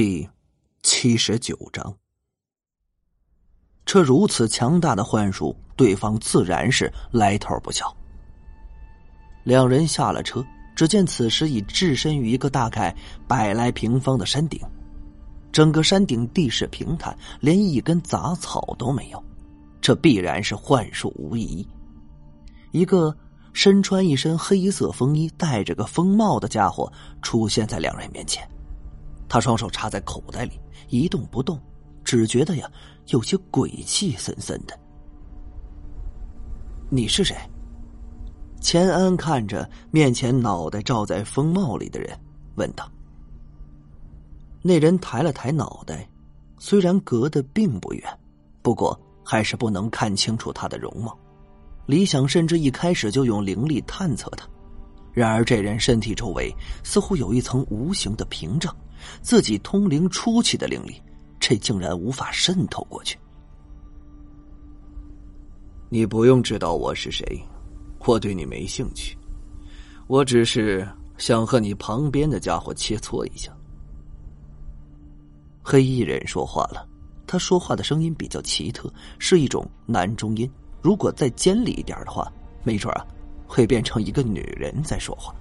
第七十九章，这如此强大的幻术，对方自然是来头不小。两人下了车，只见此时已置身于一个大概百来平方的山顶，整个山顶地势平坦，连一根杂草都没有，这必然是幻术无疑。一个身穿一身黑色风衣、戴着个风帽的家伙出现在两人面前。他双手插在口袋里，一动不动，只觉得呀有些鬼气森森的。你是谁？钱安看着面前脑袋罩在风帽里的人，问道。那人抬了抬脑袋，虽然隔得并不远，不过还是不能看清楚他的容貌。李想甚至一开始就用灵力探测他，然而这人身体周围似乎有一层无形的屏障。自己通灵初期的灵力，这竟然无法渗透过去。你不用知道我是谁，我对你没兴趣。我只是想和你旁边的家伙切磋一下。黑衣人说话了，他说话的声音比较奇特，是一种男中音。如果再尖利一点的话，没准啊，会变成一个女人在说话。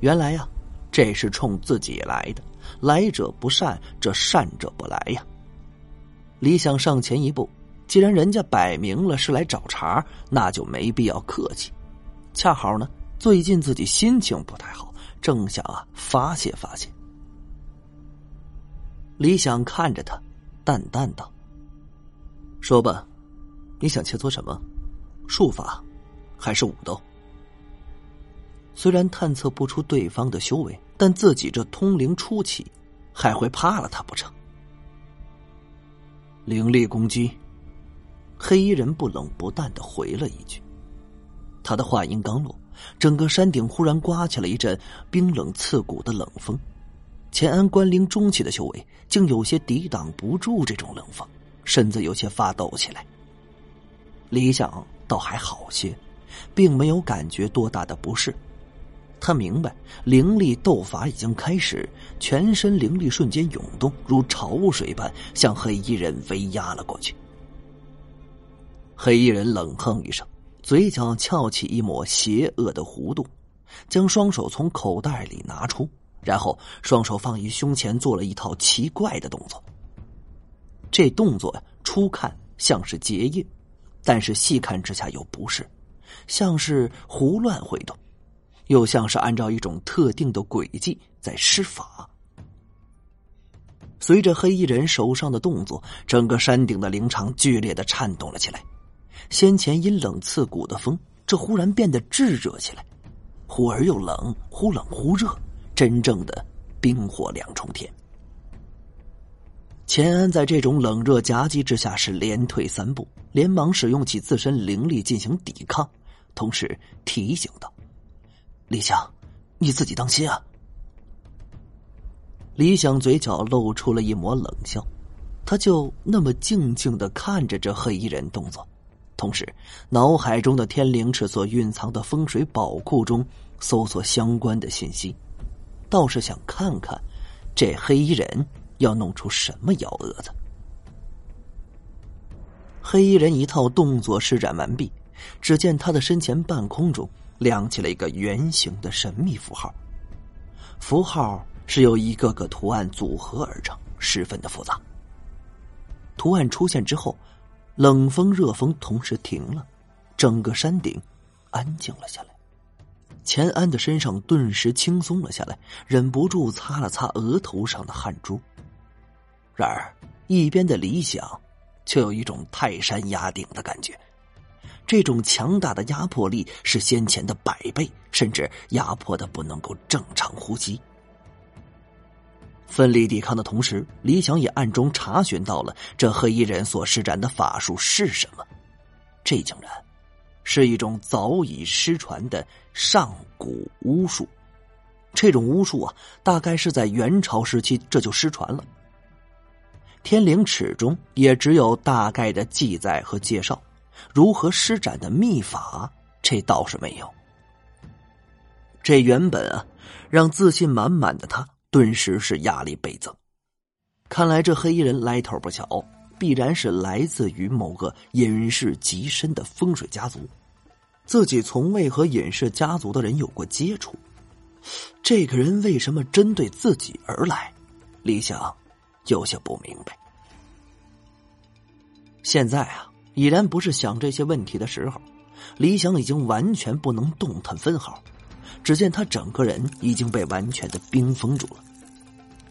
原来呀。这是冲自己来的，来者不善，这善者不来呀。李想上前一步，既然人家摆明了是来找茬，那就没必要客气。恰好呢，最近自己心情不太好，正想啊发泄发泄。李想看着他，淡淡道：“说吧，你想切磋什么？术法，还是武斗？”虽然探测不出对方的修为，但自己这通灵初期，还会怕了他不成？灵力攻击，黑衣人不冷不淡的回了一句。他的话音刚落，整个山顶忽然刮起了一阵冰冷刺骨的冷风。钱安关灵中期的修为，竟有些抵挡不住这种冷风，身子有些发抖起来。李想倒还好些，并没有感觉多大的不适。他明白，灵力斗法已经开始，全身灵力瞬间涌动，如潮水般向黑衣人围压了过去。黑衣人冷哼一声，嘴角翘起一抹邪恶的弧度，将双手从口袋里拿出，然后双手放于胸前，做了一套奇怪的动作。这动作初看像是结印，但是细看之下又不是，像是胡乱挥动。又像是按照一种特定的轨迹在施法。随着黑衣人手上的动作，整个山顶的灵场剧烈的颤动了起来。先前阴冷刺骨的风，这忽然变得炙热起来，忽而又冷，忽冷忽热，真正的冰火两重天。钱安在这种冷热夹击之下是连退三步，连忙使用起自身灵力进行抵抗，同时提醒道。李想，你自己当心啊！李想嘴角露出了一抹冷笑，他就那么静静的看着这黑衣人动作，同时脑海中的天灵尺所蕴藏的风水宝库中搜索相关的信息，倒是想看看这黑衣人要弄出什么幺蛾子。黑衣人一套动作施展完毕，只见他的身前半空中。亮起了一个圆形的神秘符号，符号是由一个个图案组合而成，十分的复杂。图案出现之后，冷风热风同时停了，整个山顶安静了下来。钱安的身上顿时轻松了下来，忍不住擦了擦额头上的汗珠。然而，一边的李想却有一种泰山压顶的感觉。这种强大的压迫力是先前的百倍，甚至压迫的不能够正常呼吸。奋力抵抗的同时，李想也暗中查询到了这黑衣人所施展的法术是什么。这竟然是一种早已失传的上古巫术。这种巫术啊，大概是在元朝时期这就失传了。天灵尺中也只有大概的记载和介绍。如何施展的秘法，这倒是没有。这原本啊，让自信满满的他顿时是压力倍增。看来这黑衣人来头不小，必然是来自于某个隐世极深的风水家族。自己从未和隐世家族的人有过接触，这个人为什么针对自己而来？李想有些不明白。现在啊，已然不是想这些问题的时候。李想已经完全不能动弹分毫，只见他整个人已经被完全的冰封住了。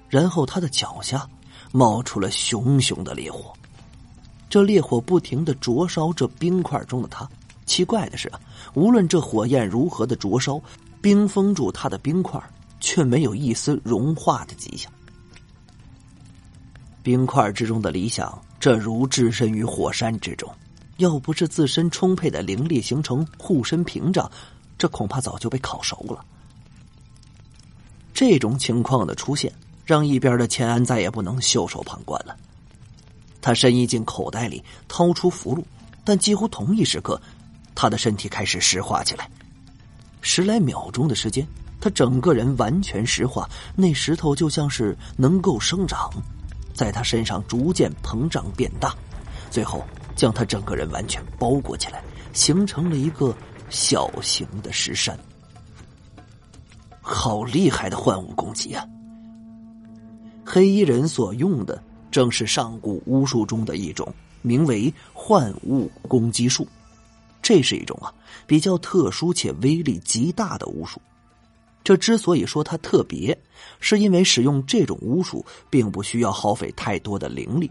然后他的脚下冒出了熊熊的烈火，这烈火不停的灼烧这冰块中的他。奇怪的是，无论这火焰如何的灼烧，冰封住他的冰块却没有一丝融化的迹象。冰块之中的理想，这如置身于火山之中，要不是自身充沛的灵力形成护身屏障，这恐怕早就被烤熟了。这种情况的出现，让一边的钱安再也不能袖手旁观了。他伸衣进口袋里，掏出符箓，但几乎同一时刻，他的身体开始石化起来。十来秒钟的时间，他整个人完全石化，那石头就像是能够生长。在他身上逐渐膨胀变大，最后将他整个人完全包裹起来，形成了一个小型的石山。好厉害的幻物攻击啊！黑衣人所用的正是上古巫术中的一种，名为幻物攻击术。这是一种啊比较特殊且威力极大的巫术。这之所以说它特别，是因为使用这种巫术并不需要耗费太多的灵力；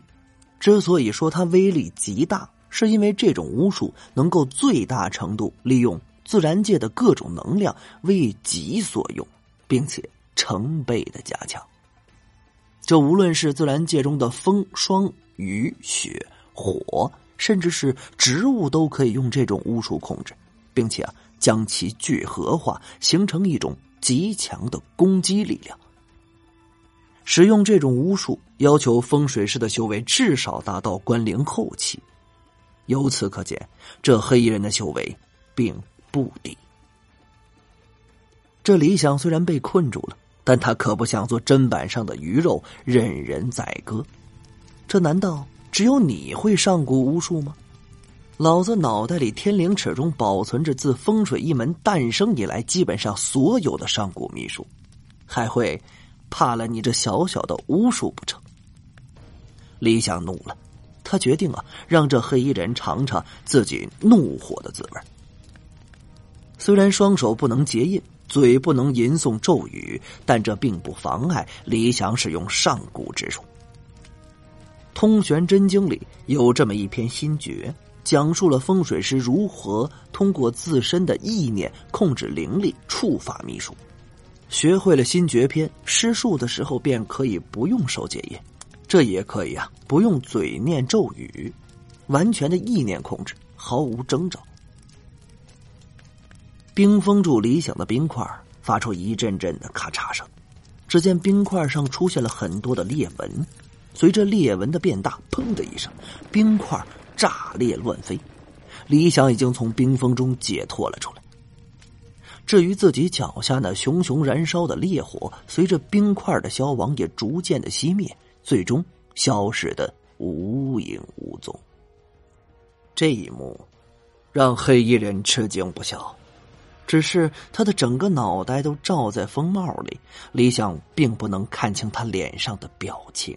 之所以说它威力极大，是因为这种巫术能够最大程度利用自然界的各种能量为己所用，并且成倍的加强。这无论是自然界中的风、霜、雨、雪、火，甚至是植物，都可以用这种巫术控制，并且啊，将其聚合化，形成一种。极强的攻击力量。使用这种巫术，要求风水师的修为至少达到关灵后期。由此可见，这黑衣人的修为并不低。这理想虽然被困住了，但他可不想做砧板上的鱼肉，任人宰割。这难道只有你会上古巫术吗？老子脑袋里天灵尺中保存着自风水一门诞生以来基本上所有的上古秘术，还会怕了你这小小的巫术不成？李想怒了，他决定啊，让这黑衣人尝尝自己怒火的滋味。虽然双手不能结印，嘴不能吟诵咒语，但这并不妨碍李想使用上古之术。通玄真经里有这么一篇心诀。讲述了风水师如何通过自身的意念控制灵力、触发秘术。学会了新诀篇，施术的时候便可以不用手结印，这也可以啊，不用嘴念咒语，完全的意念控制，毫无征兆。冰封住理想的冰块发出一阵阵的咔嚓声，只见冰块上出现了很多的裂纹，随着裂纹的变大，砰的一声，冰块。炸裂乱飞，李想已经从冰封中解脱了出来。至于自己脚下那熊熊燃烧的烈火，随着冰块的消亡，也逐渐的熄灭，最终消失的无影无踪。这一幕让黑衣人吃惊不小，只是他的整个脑袋都罩在风帽里，李想并不能看清他脸上的表情。